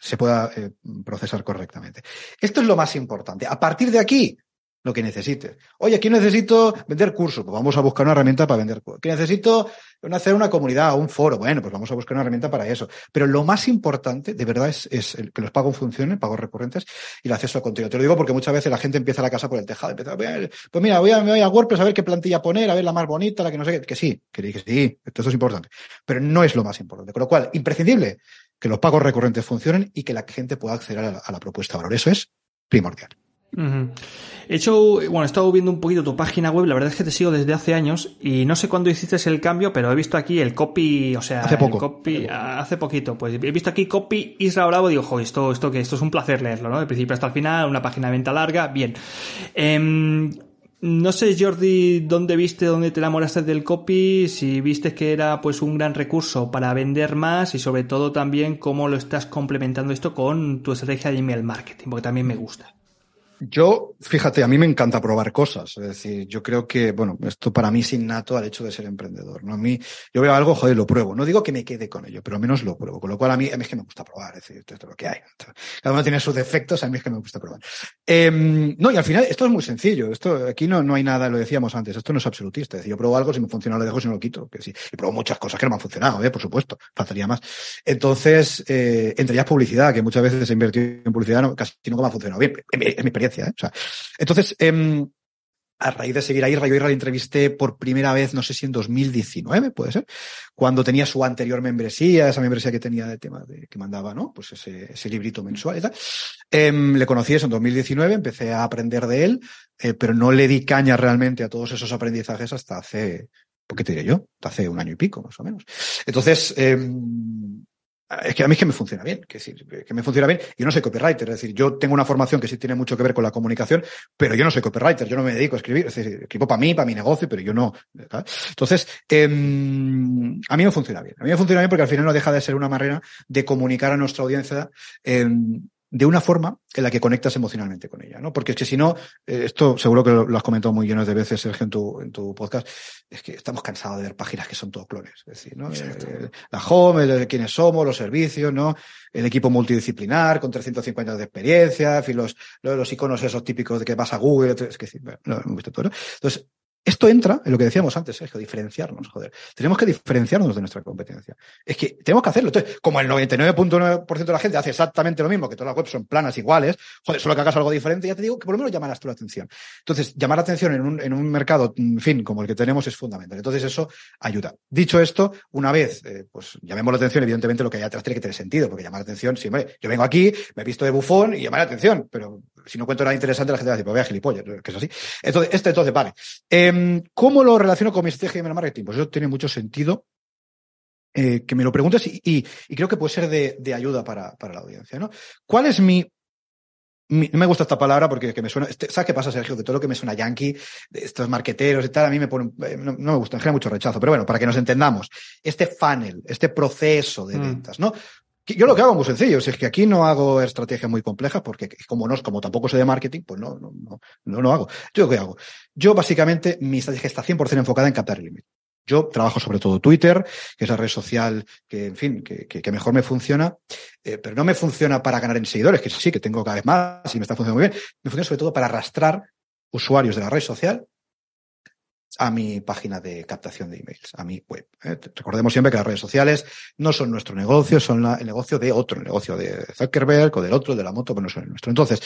se pueda eh, procesar correctamente. Esto es lo más importante. A partir de aquí, lo que necesites. Oye, aquí necesito vender cursos, pues vamos a buscar una herramienta para vender cursos. Que necesito hacer una comunidad un foro, bueno, pues vamos a buscar una herramienta para eso. Pero lo más importante, de verdad, es, que los pagos funcionen, pagos recurrentes y el acceso a contenido. Te lo digo porque muchas veces la gente empieza la casa por el tejado. Empieza, pues mira, voy a, me voy a WordPress a ver qué plantilla poner, a ver la más bonita, la que no sé qué. Que sí, que, que sí, esto es importante. Pero no es lo más importante. Con lo cual, imprescindible que los pagos recurrentes funcionen y que la gente pueda acceder a la, a la propuesta de valor. Eso es primordial. He hecho, bueno, he estado viendo un poquito tu página web, la verdad es que te sigo desde hace años y no sé cuándo hiciste el cambio, pero he visto aquí el copy, o sea, hace poco. copy, hace poquito, pues he visto aquí copy Isra Bravo digo, jo, esto, esto que esto es un placer leerlo, ¿no? De principio hasta el final, una página de venta larga, bien. Eh, no sé, Jordi, dónde viste, dónde te enamoraste del copy, si viste que era pues un gran recurso para vender más y sobre todo también cómo lo estás complementando esto con tu estrategia de email marketing, porque también me gusta. Yo, fíjate, a mí me encanta probar cosas. Es decir, yo creo que, bueno, esto para mí es innato al hecho de ser emprendedor. ¿no? A mí, yo veo algo, joder, lo pruebo. No digo que me quede con ello, pero al menos lo pruebo. Con lo cual a mí, a mí es que me gusta probar. Es decir, esto es lo que hay. Cada uno tiene sus defectos, a mí es que me gusta probar. Eh, no, y al final, esto es muy sencillo. Esto, aquí no, no hay nada, lo decíamos antes, esto no es absolutista. Es decir, yo pruebo algo, si me funciona lo dejo, si no lo quito. Que sí. Y pruebo muchas cosas que no me han funcionado, ¿eh? por supuesto. Faltaría más. Entonces, eh, entre ellas publicidad, que muchas veces he invertido en publicidad, casi nunca me ha funcionado bien. Es mi, es ¿eh? Entonces, eh, a raíz de seguir a Irra, yo Irra la entrevisté por primera vez, no sé si en 2019, puede ser, cuando tenía su anterior membresía, esa membresía que tenía de tema de, que mandaba, ¿no? Pues ese, librito mensual y tal. Eh, le conocí eso en 2019, empecé a aprender de él, eh, pero no le di caña realmente a todos esos aprendizajes hasta hace, ¿por qué te diré yo? Hasta hace un año y pico, más o menos. Entonces, eh, es que a mí es que me funciona bien, que, que me funciona bien. Yo no soy copywriter, es decir, yo tengo una formación que sí tiene mucho que ver con la comunicación, pero yo no soy copywriter, yo no me dedico a escribir, es decir, escribo para mí, para mi negocio, pero yo no. Entonces, eh, a mí me funciona bien. A mí me funciona bien porque al final no deja de ser una manera de comunicar a nuestra audiencia eh, de una forma en la que conectas emocionalmente con ella, ¿no? Porque es que si no, eh, esto seguro que lo, lo, has comentado muy millones de veces, Sergio, en tu, en tu podcast, es que estamos cansados de ver páginas que son todos clones. Es decir, ¿no? Eh, la home, el, quiénes somos, los servicios, ¿no? El equipo multidisciplinar con 350 años de experiencia, en fin, los, los, iconos esos típicos de que vas a Google, es que bueno, no, hemos visto todo, ¿no? Entonces, esto entra en lo que decíamos antes, Sergio, diferenciarnos, joder. Tenemos que diferenciarnos de nuestra competencia. Es que tenemos que hacerlo. Entonces, como el 99.9% de la gente hace exactamente lo mismo, que todas las webs son planas iguales, joder, solo que hagas algo diferente, ya te digo que por lo menos llamarás tú la atención. Entonces, llamar la atención en un, en un mercado, en fin, como el que tenemos es fundamental. Entonces, eso ayuda. Dicho esto, una vez, eh, pues llamemos la atención, evidentemente lo que hay atrás tiene que tener sentido, porque llamar la atención, sí, hombre, yo vengo aquí, me he visto de bufón y llamar la atención, pero si no cuento nada interesante, la gente va a decir, pues vaya gilipollas, que es así. Entonces, esto entonces, vale. Eh, ¿Cómo lo relaciono con mi estrategia de email marketing? Pues eso tiene mucho sentido eh, que me lo preguntes y, y, y, creo que puede ser de, de ayuda para, para, la audiencia. ¿no? ¿Cuál es mi, No me gusta esta palabra porque que me suena. Este, ¿Sabes qué pasa, Sergio? Que todo lo que me suena yankee, estos marqueteros y tal, a mí me pone. Eh, no, no, me gusta, me genera mucho rechazo. Pero bueno, para que nos entendamos, este funnel, este proceso de ventas, mm. ¿no? Yo lo que hago es muy sencillo, es que aquí no hago estrategias muy complejas porque como no, como tampoco sé de marketing, pues no, no, no, no lo hago. Yo qué hago. Yo básicamente mi estrategia está 100% enfocada en captar el email. Yo trabajo sobre todo Twitter, que es la red social que, en fin, que, que, que mejor me funciona, eh, pero no me funciona para ganar en seguidores, que sí, que tengo cada vez más y me está funcionando muy bien. Me funciona sobre todo para arrastrar usuarios de la red social a mi página de captación de emails, a mi web. ¿eh? Recordemos siempre que las redes sociales no son nuestro negocio, son la, el negocio de otro, el negocio de Zuckerberg o del otro, de la moto, pero no son el nuestro. Entonces,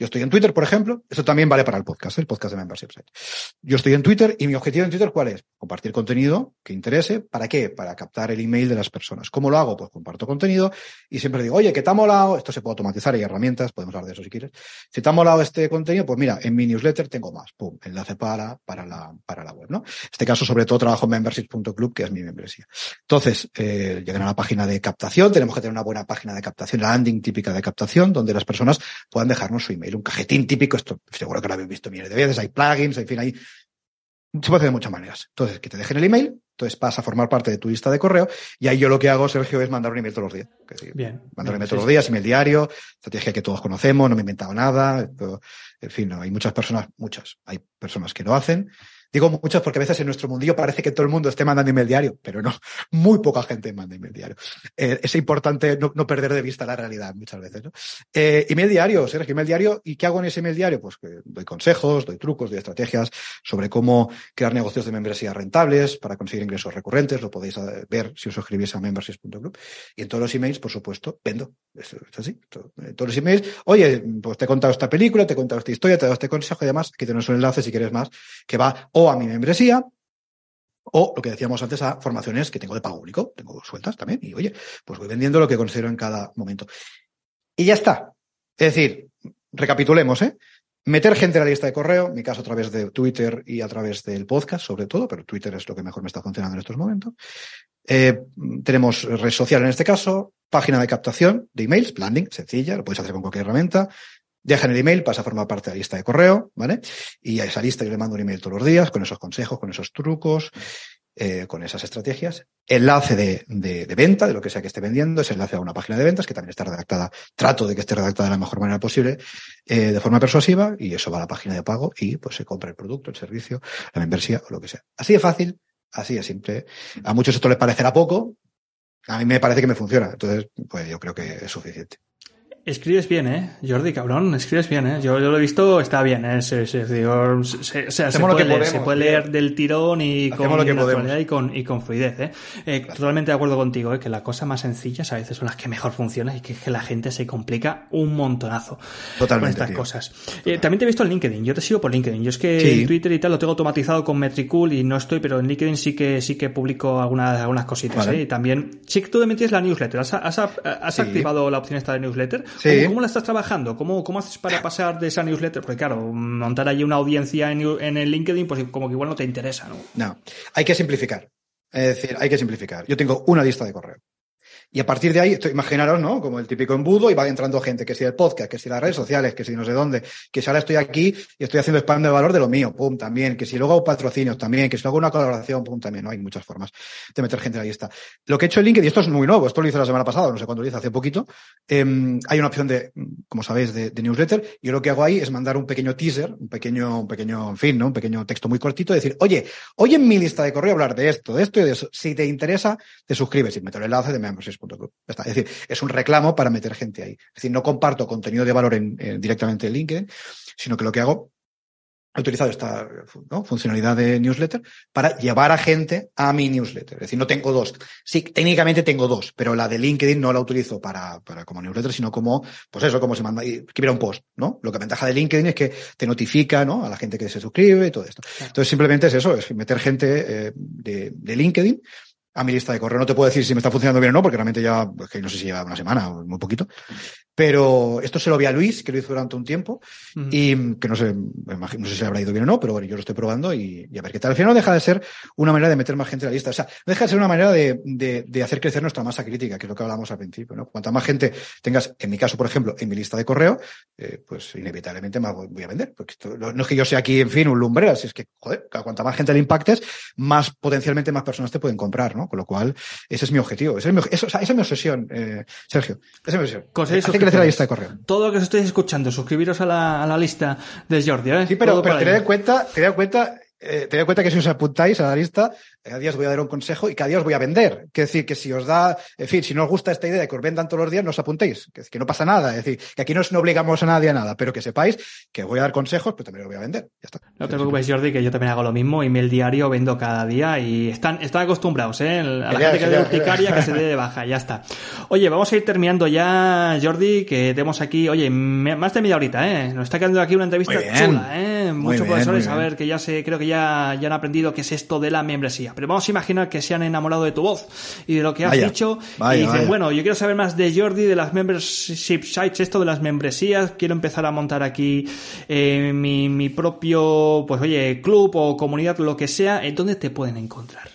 yo estoy en Twitter, por ejemplo, esto también vale para el podcast, el podcast de Membership Site. Yo estoy en Twitter y mi objetivo en Twitter, ¿cuál es? Compartir contenido que interese. ¿Para qué? Para captar el email de las personas. ¿Cómo lo hago? Pues comparto contenido y siempre digo, oye, que te ha molado, esto se puede automatizar, hay herramientas, podemos hablar de eso si quieres. Si te ha molado este contenido, pues mira, en mi newsletter tengo más, pum, enlace para, para la, para la web, ¿no? En este caso, sobre todo, trabajo en membership.club, que es mi membresía. Entonces, eh, llegan a la página de captación, tenemos que tener una buena página de captación, la landing típica de captación, donde las personas puedan dejarnos su email un cajetín típico, esto seguro que lo habéis visto miles de veces, hay plugins, en fin, hay, se puede hacer de muchas maneras. Entonces, que te dejen el email, entonces pasa a formar parte de tu lista de correo, y ahí yo lo que hago, Sergio, es mandar un email todos los días. Que, bien. Mandar un email sí, todos los sí. días, email diario, estrategia que todos conocemos, no me he inventado nada, esto, en fin, no, hay muchas personas, muchas, hay personas que lo hacen, Digo muchas porque a veces en nuestro mundillo parece que todo el mundo esté mandando email diario, pero no, muy poca gente manda email diario. Eh, es importante no, no, perder de vista la realidad muchas veces. ¿no? Eh, email diario, Sergio, email diario. ¿Y qué hago en ese email diario? Pues que doy consejos, doy trucos, doy estrategias sobre cómo crear negocios de membresía rentables para conseguir ingresos recurrentes. Lo podéis eh, ver si os suscribís a memberships.club. Y en todos los emails, por supuesto, vendo. Es, es así. En todos los emails, oye, pues te he contado esta película, te he contado esta historia, te he dado este consejo y demás. Aquí tenemos un enlace si quieres más que va o a mi membresía o lo que decíamos antes a formaciones que tengo de pago único, tengo sueltas también y oye, pues voy vendiendo lo que considero en cada momento. Y ya está. Es decir, recapitulemos, ¿eh? Meter gente en la lista de correo, en mi caso a través de Twitter y a través del podcast, sobre todo, pero Twitter es lo que mejor me está funcionando en estos momentos. Eh, tenemos red social en este caso, página de captación de emails, landing, sencilla, lo puedes hacer con cualquier herramienta. Dejan el email, pasa a formar parte de la lista de correo, ¿vale? Y a esa lista yo le mando un email todos los días con esos consejos, con esos trucos, eh, con esas estrategias. Enlace de, de, de, venta, de lo que sea que esté vendiendo, es enlace a una página de ventas que también está redactada, trato de que esté redactada de la mejor manera posible, eh, de forma persuasiva, y eso va a la página de pago y pues se compra el producto, el servicio, la membresía o lo que sea. Así de fácil, así de simple. A muchos esto les parecerá poco, a mí me parece que me funciona. Entonces, pues yo creo que es suficiente. Escribes bien, ¿eh? Jordi, cabrón, escribes bien, ¿eh? Yo, yo lo he visto, está bien, ¿eh? Se, se, digo, se, se, se puede, leer, podemos, se puede leer del tirón y con naturalidad y con, y con fluidez, ¿eh? eh claro. Totalmente de acuerdo contigo, ¿eh? Que las cosas más sencillas a veces son las que mejor funcionan y que, que la gente se complica un montonazo Totalmente, con estas tío. cosas. Eh, también te he visto en LinkedIn, yo te sigo por LinkedIn. Yo es que Sí. Twitter y tal lo tengo automatizado con Metricool y no estoy, pero en LinkedIn sí que sí que publico algunas, algunas cositas, Vale. ¿eh? Y también, sí que tú me tienes la newsletter. ¿Has, has, has Sí. activado la opción esta de newsletter? Sí. ¿Cómo, la estás trabajando? ¿Cómo, ¿Cómo haces para pasar de esa newsletter? Porque claro, montar allí una audiencia en, en el LinkedIn, pues como que igual no te interesa, ¿no? No, hay que simplificar. Es decir, hay que simplificar. Yo tengo una lista de correo. Y a partir de ahí, esto- imaginaros, ¿no? Como el típico embudo y va entrando gente, que si el podcast, que si las redes sociales, que si no sé dónde, que si ahora estoy aquí y estoy haciendo spam de valor de lo mío, pum, también, que si luego hago patrocinios también, que si luego una colaboración, pum, también, ¿no? Hay muchas formas de meter gente en la lista. Lo que he hecho en LinkedIn, y esto es muy nuevo, esto lo hice la semana pasada, no sé cuándo lo hice, hace poquito, em, hay una opción de, como sabéis, de, de newsletter. Yo lo que hago ahí es mandar un pequeño teaser, un pequeño, un pequeño, en fin, ¿no? Un pequeño texto muy cortito, decir, oye, hoy en mi lista de correo hablar de esto, de esto y de eso. Si te interesa, te suscribes y meto el enlace de memberships.club. Está. Es decir, es un reclamo para meter gente ahí. Es decir, no comparto contenido de valor en, en- directamente en LinkedIn, sino que lo que hago, he utilizado esta ¿no? funcionalidad de newsletter para llevar a gente a mi newsletter. Es decir, no tengo dos. Sí, técnicamente tengo dos, pero la de LinkedIn no la utilizo para, para como newsletter, sino como, pues eso, como se manda, escribir un post, ¿no? Lo que ventaja de LinkedIn es que te notifica, ¿no? A la gente que se suscribe y todo esto. Entonces, simplemente es eso, es meter gente eh, de, de LinkedIn a mi lista de correo. No te puedo decir si me está funcionando bien o no, porque realmente ya, pues, que no sé si lleva una semana o muy poquito. Pero esto se lo vi a Luis, que lo hizo durante un tiempo, y que no sé, no sé si le habrá ido bien o no, pero bueno, yo lo estoy probando y, y a ver qué tal. Al final no deja de ser una manera de meter más gente en la lista. O sea, no deja de ser una manera de, de, de hacer crecer nuestra masa crítica, que es lo que hablamos al principio, ¿no? Cuanta más gente tengas, en mi caso, por ejemplo, en mi lista de correo, eh, pues inevitablemente más voy, voy a vender. Porque esto, no es que yo sea aquí, en fin, un lumbrera, si es que, joder, cuanta más gente le impactes, más potencialmente más personas te pueden comprar, ¿no? Con lo cual, ese es mi objetivo. Ese es mi, eso, o sea, esa es mi obsesión, eh, Sergio. Esa es mi obsesión. Conseguir Hacer crecer la lista de correo. Todo lo que os estéis escuchando, suscribiros a la, a la lista de Jordi, ¿eh? Sí, pero, pero ahí. en cuenta, tened en cuenta, eh, tened en cuenta que si os apuntáis a la lista, cada día os voy a dar un consejo y cada día os voy a vender. Es decir, que si os da, en fin, si no os gusta esta idea de que os vendan todos los días, no os apuntéis. Que, que no pasa nada. Es decir, que aquí no, os- no obligamos a nadie a nada, pero que sepáis que voy a dar consejos, pero también os voy a vender. Ya está. No te preocupes, Jordi, que yo también hago lo mismo. Email diario vendo cada día y están, están acostumbrados, ¿eh? A la gente que de urticaria que se dé de baja, ya está. Oye, vamos a ir terminando ya, Jordi, que tenemos aquí, oye, más de media horita, ¿eh? Nos está quedando aquí una entrevista chula, ¿eh? Muchos profesores, a ver, que ya se, creo que ya, ya han aprendido qué es esto de la membresía. Pero vamos a imaginar que se han enamorado de tu voz y de lo que has Vaya, dicho vaya, y dicen, vaya. bueno, yo quiero saber más de Jordi, de las membership sites, esto de las membresías, quiero empezar a montar aquí eh, mi, mi propio, pues oye, club o comunidad, lo que sea, ¿en dónde te pueden encontrar?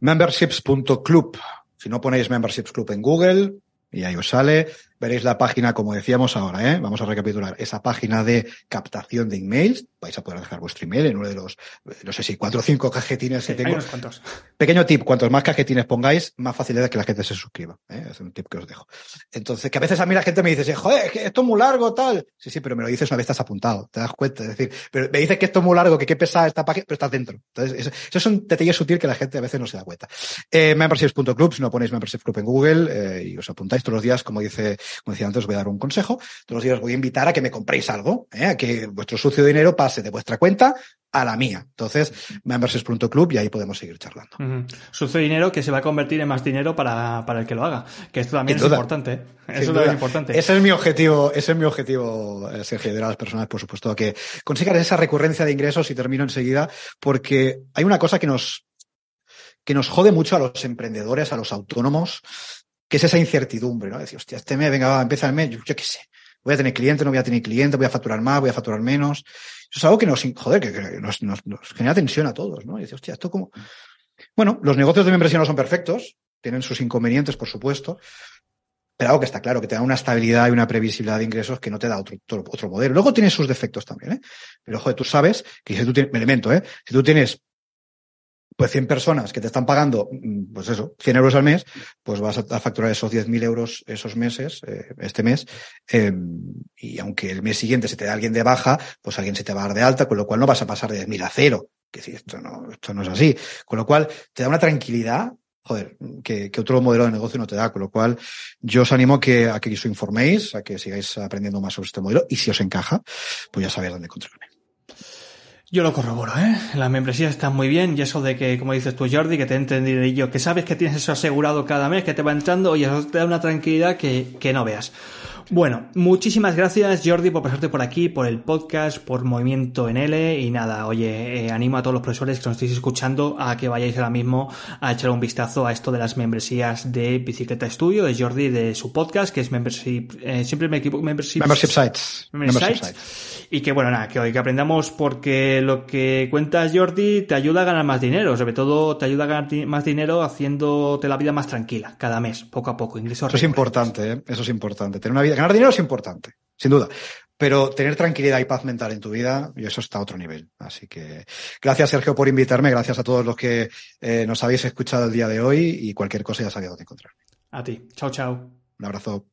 Memberships.club. Si no ponéis Memberships Club en Google, y ahí os sale, veréis la página, como decíamos ahora, ¿eh? Vamos a recapitular. Esa página de captación de emails. Vais a poder dejar vuestro email en uno de los, eh, no sé si cuatro o cinco cajetines que Hay tengo. unos cuantos. Pequeño tip, cuantos más cajetines pongáis, más facilidad que la gente se suscriba. ¿eh? Es un tip que os dejo. Entonces, que a veces a mí la gente me dice, joder, es que esto es muy largo, tal. Sí, sí, pero me lo dices una vez estás apuntado, te das cuenta. Es decir, pero me dices que esto es muy largo, que qué pesada esta página, pero estás dentro. Entonces, eso, eso es un detalle sutil que la gente a veces no se da cuenta. Eh, si no ponéis membership club en Google eh, y os apuntáis todos los días, como dice, como decía antes, os voy a dar un consejo. Todos los días os voy a invitar a que me compréis algo, ¿eh? a que vuestro sucio dinero pase de vuestra cuenta a la mía. Entonces, memberships.club y ahí podemos seguir charlando. Sucio dinero que se va a convertir en más dinero para, para el que lo haga. Que esto también Sin es duda. importante. ¿eh? Eso también es importante. Ese es mi objetivo, ese es mi objetivo, eh, Sergio, ayudar a las personas, por supuesto, a que consigan esa recurrencia de ingresos y termino enseguida, porque hay una cosa que nos, que nos jode mucho a los emprendedores, a los autónomos, que es esa incertidumbre, ¿no? Decir, hostia, este mes, venga, va, empieza el mes, yo, yo qué sé. Voy a tener cliente, no voy a tener cliente, voy a facturar más, voy a facturar menos. Eso es algo que nos, joder, que, nos, nos, genera tensión a todos, ¿no? Y dices, hostia, esto como... Bueno, los negocios de membresía no son perfectos, tienen sus inconvenientes, por supuesto, pero algo que está claro, que te da una estabilidad y una previsibilidad de ingresos que no te da otro, otro, modelo. Luego tiene sus defectos también, ¿eh? Pero, joder, tú sabes que si tú tienes, elemento, ¿eh? Si tú tienes pues 100 personas que te están pagando, mm, pues eso, 100 euros al mes, pues vas a facturar esos 10.000 euros esos meses, eh, este mes, eh, y aunque el mes siguiente se te da alguien de baja, pues alguien se te va a dar de alta, con lo cual no vas a pasar de 10.000 a cero. Que si esto no, esto no es así. Con lo cual te da una tranquilidad joder, que, otro modelo de negocio no te da. Con lo cual, yo os animo que, a que os informéis, a que sigáis aprendiendo más sobre este modelo y si os encaja, pues ya sabéis dónde encontrarme. Yo lo corroboro, ¿eh? Las membresías están muy bien y eso de que, como dices tú, Jordi, que te entendido yo, que sabes que tienes eso asegurado cada mes, que te va entrando y eso te da una tranquilidad que, que no veas. Bueno, muchísimas gracias Jordi por pasarte por aquí, por el podcast, por Movimiento en L y nada, oye, eh, animo a todos los profesores que nos estéis escuchando a que vayáis ahora mismo a echar un vistazo a esto de las membresías de Bicicleta Estudio, de Jordi, de su podcast, que es Membership, eh, siempre me equivoco, Membership, membership Sites. Membership, sites. Y que bueno, nada, que hoy que aprendamos porque lo que cuentas Jordi te ayuda a ganar más dinero, sobre todo te ayuda a ganar más dinero haciéndote la vida más tranquila cada mes, poco a poco, ingresos. Eso es importante, ¿eh? eso es importante, tener una vida Ganar dinero es importante, sin duda. Pero tener tranquilidad y paz mental en tu vida, y eso está a otro nivel. Así que gracias, Sergio, por invitarme. Gracias a todos los que eh, nos habéis escuchado el día de hoy y cualquier cosa ya sabéis dónde encontrarme. A ti. Chao, chao. Un abrazo.